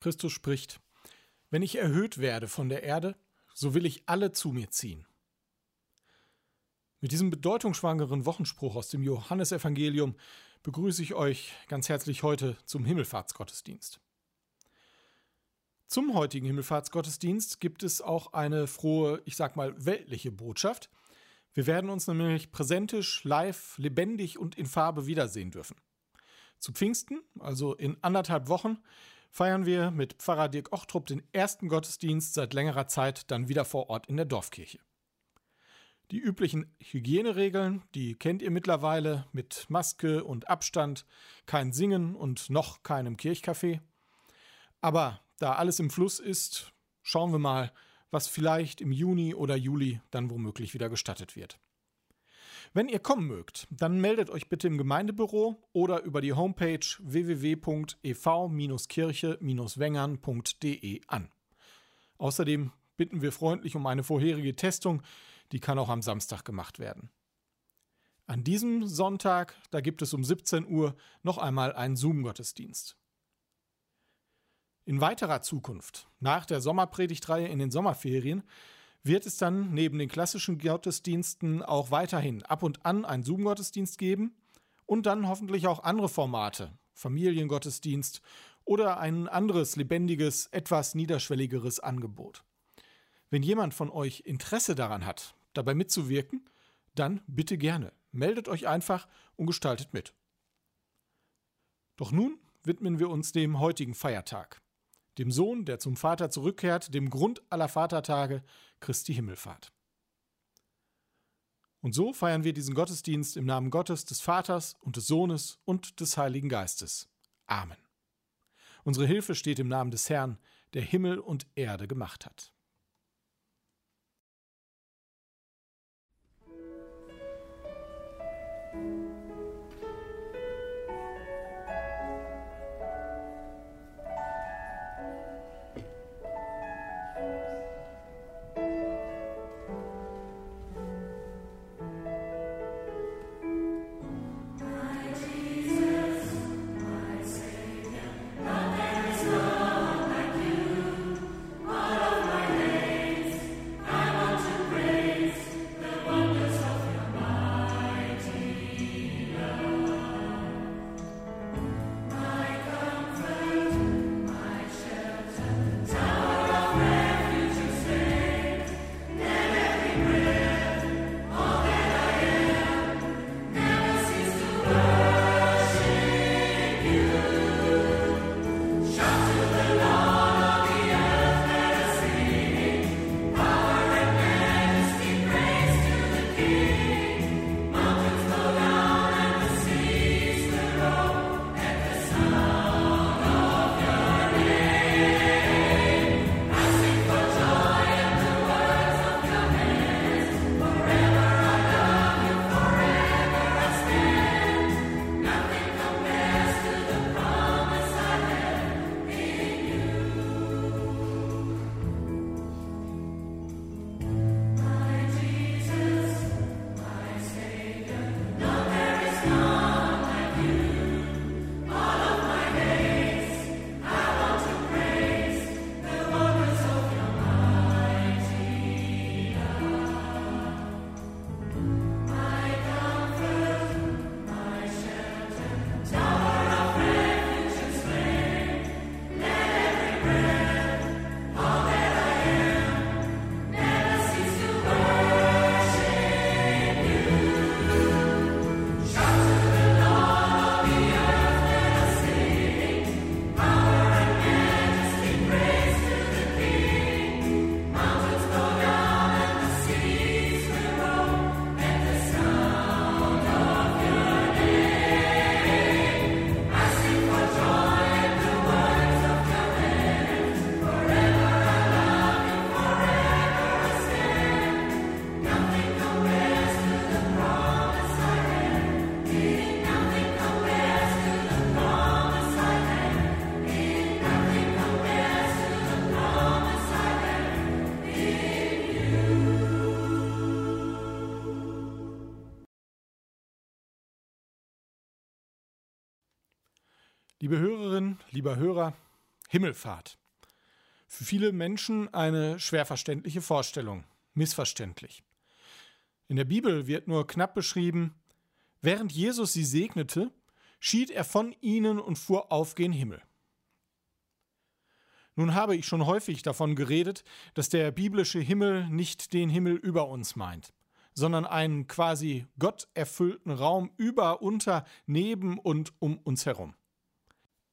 Christus spricht, wenn ich erhöht werde von der Erde, so will ich alle zu mir ziehen. Mit diesem bedeutungsschwangeren Wochenspruch aus dem Johannesevangelium begrüße ich euch ganz herzlich heute zum Himmelfahrtsgottesdienst. Zum heutigen Himmelfahrtsgottesdienst gibt es auch eine frohe, ich sag mal, weltliche Botschaft. Wir werden uns nämlich präsentisch, live, lebendig und in Farbe wiedersehen dürfen. Zu Pfingsten, also in anderthalb Wochen, feiern wir mit Pfarrer Dirk Ochtrup den ersten Gottesdienst seit längerer Zeit dann wieder vor Ort in der Dorfkirche. Die üblichen Hygieneregeln, die kennt ihr mittlerweile mit Maske und Abstand, kein Singen und noch keinem Kirchkaffee. Aber da alles im Fluss ist, schauen wir mal, was vielleicht im Juni oder Juli dann womöglich wieder gestattet wird. Wenn ihr kommen mögt, dann meldet euch bitte im Gemeindebüro oder über die Homepage www.ev-kirche-wengern.de an. Außerdem bitten wir freundlich um eine vorherige Testung, die kann auch am Samstag gemacht werden. An diesem Sonntag, da gibt es um 17 Uhr noch einmal einen Zoom-Gottesdienst. In weiterer Zukunft, nach der Sommerpredigtreihe in den Sommerferien, wird es dann neben den klassischen Gottesdiensten auch weiterhin ab und an einen Zoom-Gottesdienst geben und dann hoffentlich auch andere Formate, Familiengottesdienst oder ein anderes lebendiges, etwas niederschwelligeres Angebot. Wenn jemand von euch Interesse daran hat, dabei mitzuwirken, dann bitte gerne. Meldet euch einfach und gestaltet mit. Doch nun widmen wir uns dem heutigen Feiertag dem Sohn, der zum Vater zurückkehrt, dem Grund aller Vatertage, Christi Himmelfahrt. Und so feiern wir diesen Gottesdienst im Namen Gottes, des Vaters und des Sohnes und des Heiligen Geistes. Amen. Unsere Hilfe steht im Namen des Herrn, der Himmel und Erde gemacht hat. Liebe Hörerinnen, lieber Hörer, Himmelfahrt. Für viele Menschen eine schwer verständliche Vorstellung, missverständlich. In der Bibel wird nur knapp beschrieben, während Jesus sie segnete, schied er von ihnen und fuhr auf gen Himmel. Nun habe ich schon häufig davon geredet, dass der biblische Himmel nicht den Himmel über uns meint, sondern einen quasi gotterfüllten Raum über, unter, neben und um uns herum.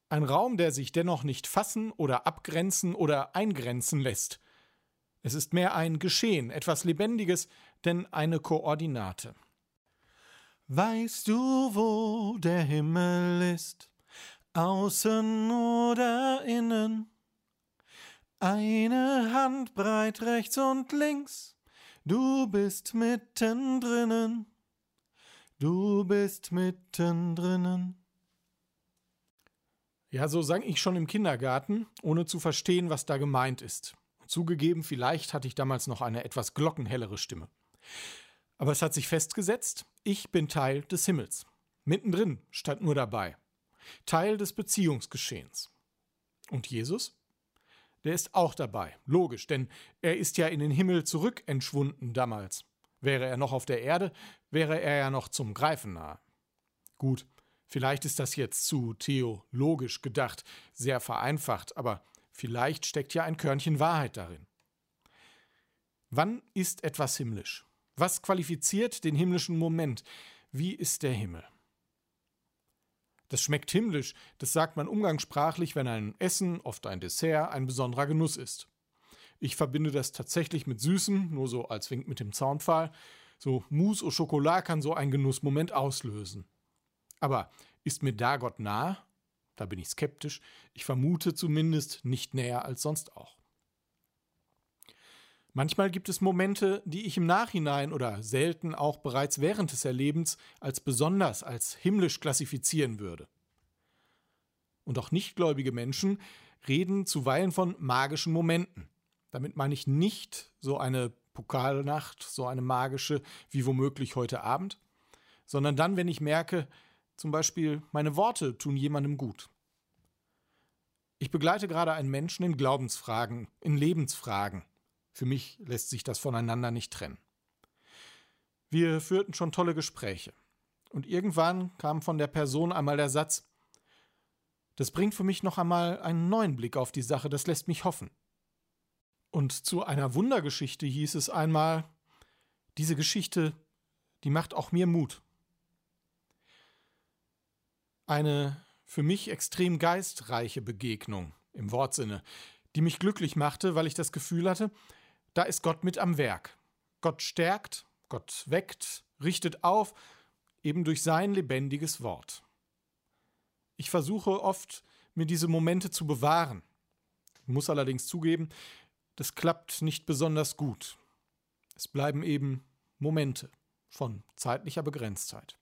Ein Raum, der sich dennoch nicht fassen oder abgrenzen oder eingrenzen lässt. Es ist mehr ein Geschehen, etwas Lebendiges, denn eine Koordinate. Weißt du, wo der Himmel ist? Außen oder innen? Eine Handbreit rechts und links, du bist mittendrinnen, du bist mittendrinnen. Ja, so sang ich schon im Kindergarten, ohne zu verstehen, was da gemeint ist. Zugegeben, vielleicht hatte ich damals noch eine etwas glockenhellere Stimme. Aber es hat sich festgesetzt, ich bin Teil des Himmels. Mittendrin stand nur dabei. Teil des Beziehungsgeschehens. Und Jesus? der ist auch dabei. Logisch, denn er ist ja in den Himmel zurück entschwunden damals. Wäre er noch auf der Erde, wäre er ja noch zum Greifen nahe. Gut, vielleicht ist das jetzt zu theologisch gedacht, sehr vereinfacht, aber vielleicht steckt ja ein Körnchen Wahrheit darin. Wann ist etwas himmlisch? Was qualifiziert den himmlischen Moment? Wie ist der Himmel? Das schmeckt himmlisch, das sagt man umgangssprachlich, wenn ein Essen, oft ein Dessert, ein besonderer Genuss ist. Ich verbinde das tatsächlich mit Süßem, nur so als Wink mit dem Zaunpfahl. So Mousse au Chocolat kann so einen Genussmoment auslösen. Aber ist mir da Gott nah? Da bin ich skeptisch. Ich vermute zumindest nicht näher als sonst auch. Manchmal gibt es Momente, die ich im Nachhinein oder selten auch bereits während des Erlebens als besonders, als himmlisch klassifizieren würde. Und auch nichtgläubige Menschen reden zuweilen von magischen Momenten. Damit meine ich nicht so eine Pokalnacht, so eine magische wie womöglich heute Abend, sondern dann, wenn ich merke, zum Beispiel, meine Worte tun jemandem gut. Ich begleite gerade einen Menschen in Glaubensfragen, in Lebensfragen. Für mich lässt sich das voneinander nicht trennen. Wir führten schon tolle Gespräche. Und irgendwann kam von der Person einmal der Satz, das bringt für mich noch einmal einen neuen Blick auf die Sache, das lässt mich hoffen. Und zu einer Wundergeschichte hieß es einmal, diese Geschichte, die macht auch mir Mut. Eine für mich extrem geistreiche Begegnung im Wortsinne, die mich glücklich machte, weil ich das Gefühl hatte, da ist Gott mit am Werk. Gott stärkt, Gott weckt, richtet auf, eben durch sein lebendiges Wort. Ich versuche oft, mir diese Momente zu bewahren. Ich muss allerdings zugeben, das klappt nicht besonders gut. Es bleiben eben Momente von zeitlicher Begrenztheit.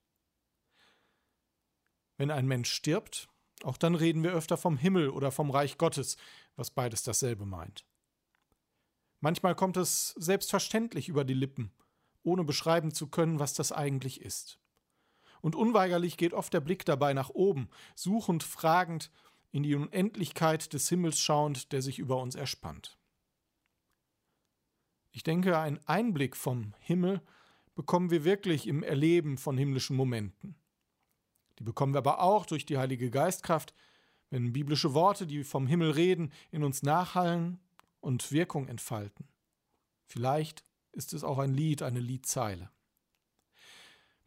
Wenn ein Mensch stirbt, auch dann reden wir öfter vom Himmel oder vom Reich Gottes, was beides dasselbe meint. Manchmal kommt es selbstverständlich über die Lippen, ohne beschreiben zu können, was das eigentlich ist. Und unweigerlich geht oft der Blick dabei nach oben, suchend, fragend, in die Unendlichkeit des Himmels schauend, der sich über uns erspannt. Ich denke, einen Einblick vom Himmel bekommen wir wirklich im Erleben von himmlischen Momenten. Die bekommen wir aber auch durch die Heilige Geistkraft, wenn biblische Worte, die vom Himmel reden, in uns nachhallen und Wirkung entfalten. Vielleicht ist es auch ein Lied, eine Liedzeile.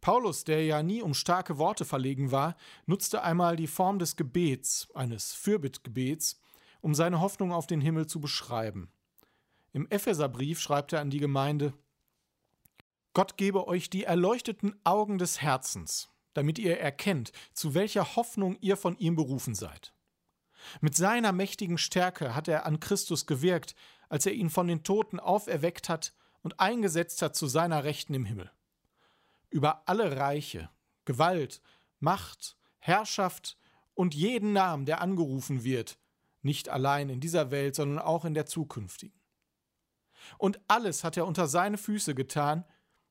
Paulus, der ja nie um starke Worte verlegen war, nutzte einmal die Form des Gebets, eines Fürbittgebets, um seine Hoffnung auf den Himmel zu beschreiben. Im Epheserbrief schreibt er an die Gemeinde: Gott gebe euch die erleuchteten Augen des Herzens, damit ihr erkennt, zu welcher Hoffnung ihr von ihm berufen seid. Mit seiner mächtigen Stärke hat er an Christus gewirkt, als er ihn von den Toten auferweckt hat und eingesetzt hat zu seiner Rechten im Himmel. Über alle Reiche, Gewalt, Macht, Herrschaft und jeden Namen, der angerufen wird, nicht allein in dieser Welt, sondern auch in der zukünftigen. Und alles hat er unter seine Füße getan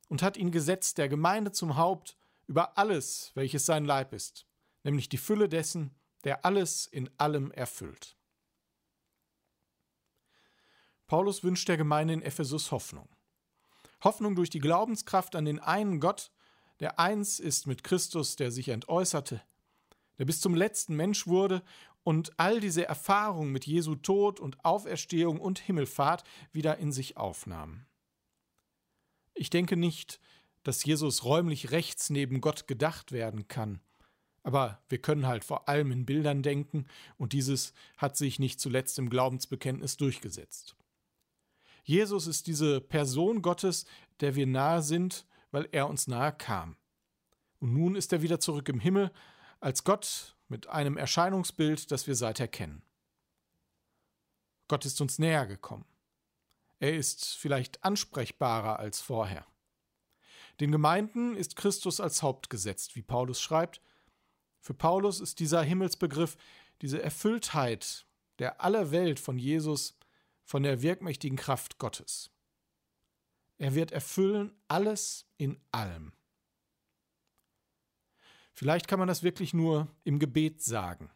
und hat ihn gesetzt der Gemeinde zum Haupt über alles, welches sein Leib ist, nämlich die Fülle dessen, der alles in allem erfüllt. Paulus wünscht der Gemeinde in Ephesus Hoffnung. Hoffnung durch die Glaubenskraft an den einen Gott, der eins ist mit Christus, der sich entäußerte, der bis zum letzten Mensch wurde und all diese Erfahrungen mit Jesu Tod und Auferstehung und Himmelfahrt wieder in sich aufnahm. Ich denke nicht, dass Jesus räumlich rechts neben Gott gedacht werden kann. Aber wir können halt vor allem in Bildern denken, und dieses hat sich nicht zuletzt im Glaubensbekenntnis durchgesetzt. Jesus ist diese Person Gottes, der wir nahe sind, weil er uns nahe kam. Und nun ist er wieder zurück im Himmel, als Gott mit einem Erscheinungsbild, das wir seither kennen. Gott ist uns näher gekommen. Er ist vielleicht ansprechbarer als vorher. Den Gemeinden ist Christus als Haupt gesetzt, wie Paulus schreibt. Für Paulus ist dieser Himmelsbegriff, diese Erfülltheit der aller Welt von Jesus, von der wirkmächtigen Kraft Gottes. Er wird erfüllen alles in allem. Vielleicht kann man das wirklich nur im Gebet sagen.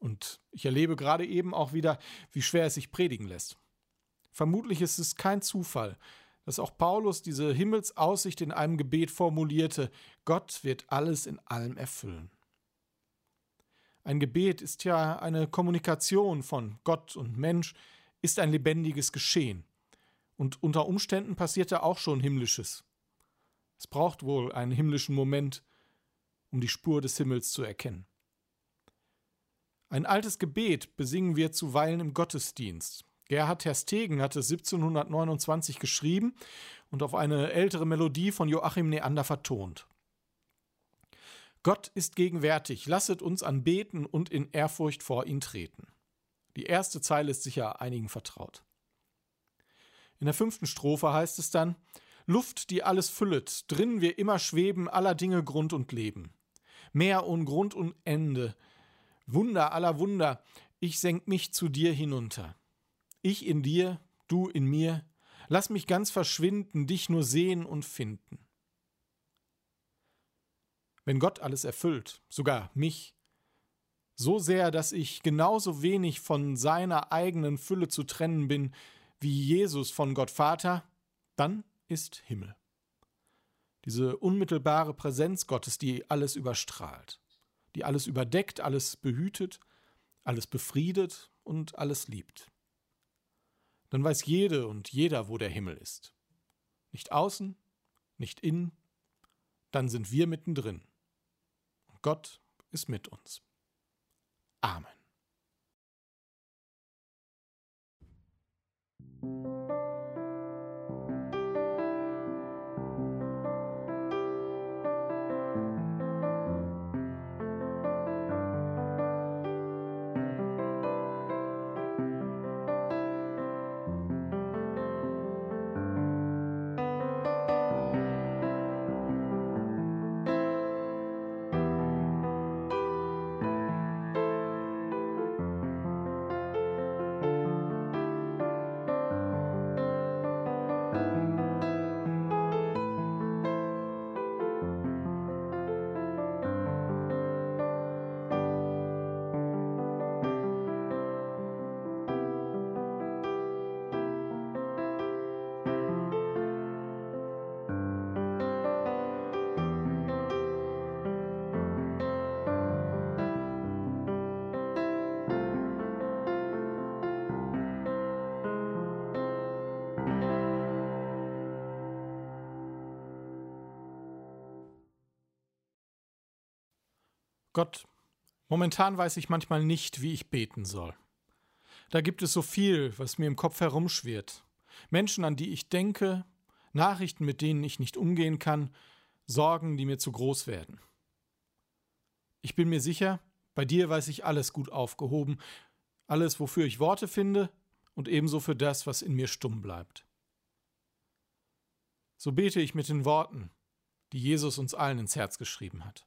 Und ich erlebe gerade eben auch wieder, wie schwer es sich predigen lässt. Vermutlich ist es kein Zufall, dass auch Paulus diese Himmelsaussicht in einem Gebet formulierte, Gott wird alles in allem erfüllen. Ein Gebet ist ja eine Kommunikation von Gott und Mensch, ist ein lebendiges Geschehen. Und unter Umständen passiert da auch schon Himmlisches. Es braucht wohl einen himmlischen Moment, um die Spur des Himmels zu erkennen. Ein altes Gebet besingen wir zuweilen im Gottesdienst. Gerhard Terstegen hatte 1729 geschrieben und auf eine ältere Melodie von Joachim Neander vertont. Gott ist gegenwärtig, lasset uns anbeten und in Ehrfurcht vor ihn treten. Die erste Zeile ist sicher einigen vertraut. In der fünften Strophe heißt es dann: Luft, die alles füllet, drin wir immer schweben, aller Dinge Grund und Leben. Meer und Grund und Ende. Wunder aller Wunder, ich senk mich zu dir hinunter. Ich in dir, du in mir, lass mich ganz verschwinden, dich nur sehen und finden. Wenn Gott alles erfüllt, sogar mich, so sehr, dass ich genauso wenig von seiner eigenen Fülle zu trennen bin, wie Jesus von Gott Vater, dann ist Himmel diese unmittelbare Präsenz Gottes, die alles überstrahlt, die alles überdeckt, alles behütet, alles befriedet und alles liebt. Dann weiß jede und jeder, wo der Himmel ist. Nicht außen, nicht innen, dann sind wir mittendrin. Und Gott ist mit uns. Amen. Gott, momentan weiß ich manchmal nicht, wie ich beten soll. Da gibt es so viel, was mir im Kopf herumschwirrt. Menschen, an die ich denke, Nachrichten, mit denen ich nicht umgehen kann, Sorgen, die mir zu groß werden. Ich bin mir sicher, bei dir weiß ich alles gut aufgehoben, alles, wofür ich Worte finde und ebenso für das, was in mir stumm bleibt. So bete ich mit den Worten, die Jesus uns allen ins Herz geschrieben hat.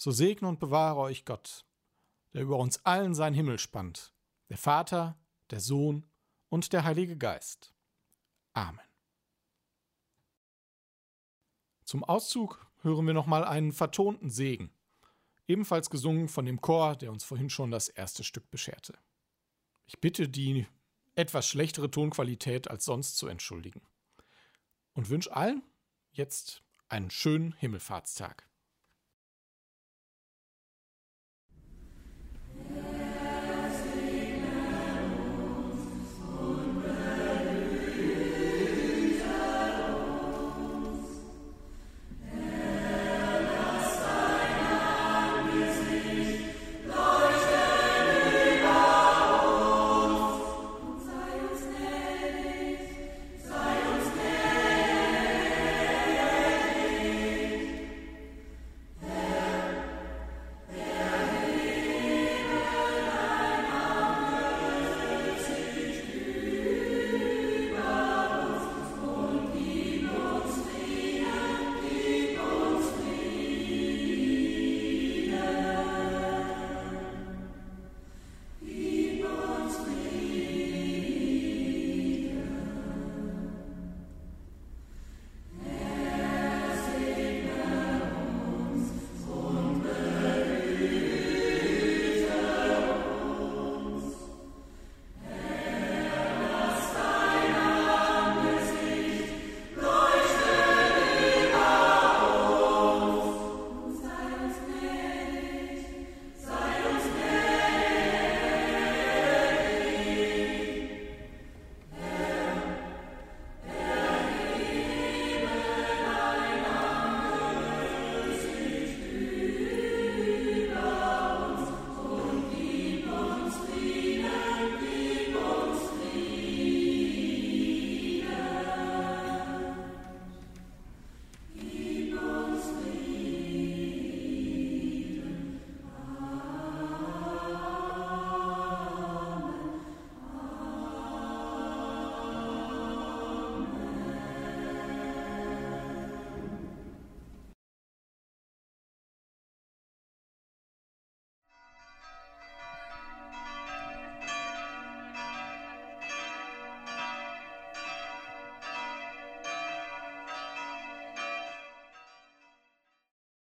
So segne und bewahre euch Gott, der über uns allen sein Himmel spannt, der Vater, der Sohn und der Heilige Geist. Amen. Zum Auszug hören wir nochmal einen vertonten Segen, ebenfalls gesungen von dem Chor, der uns vorhin schon das erste Stück bescherte. Ich bitte die etwas schlechtere Tonqualität als sonst zu entschuldigen und wünsche allen jetzt einen schönen Himmelfahrtstag.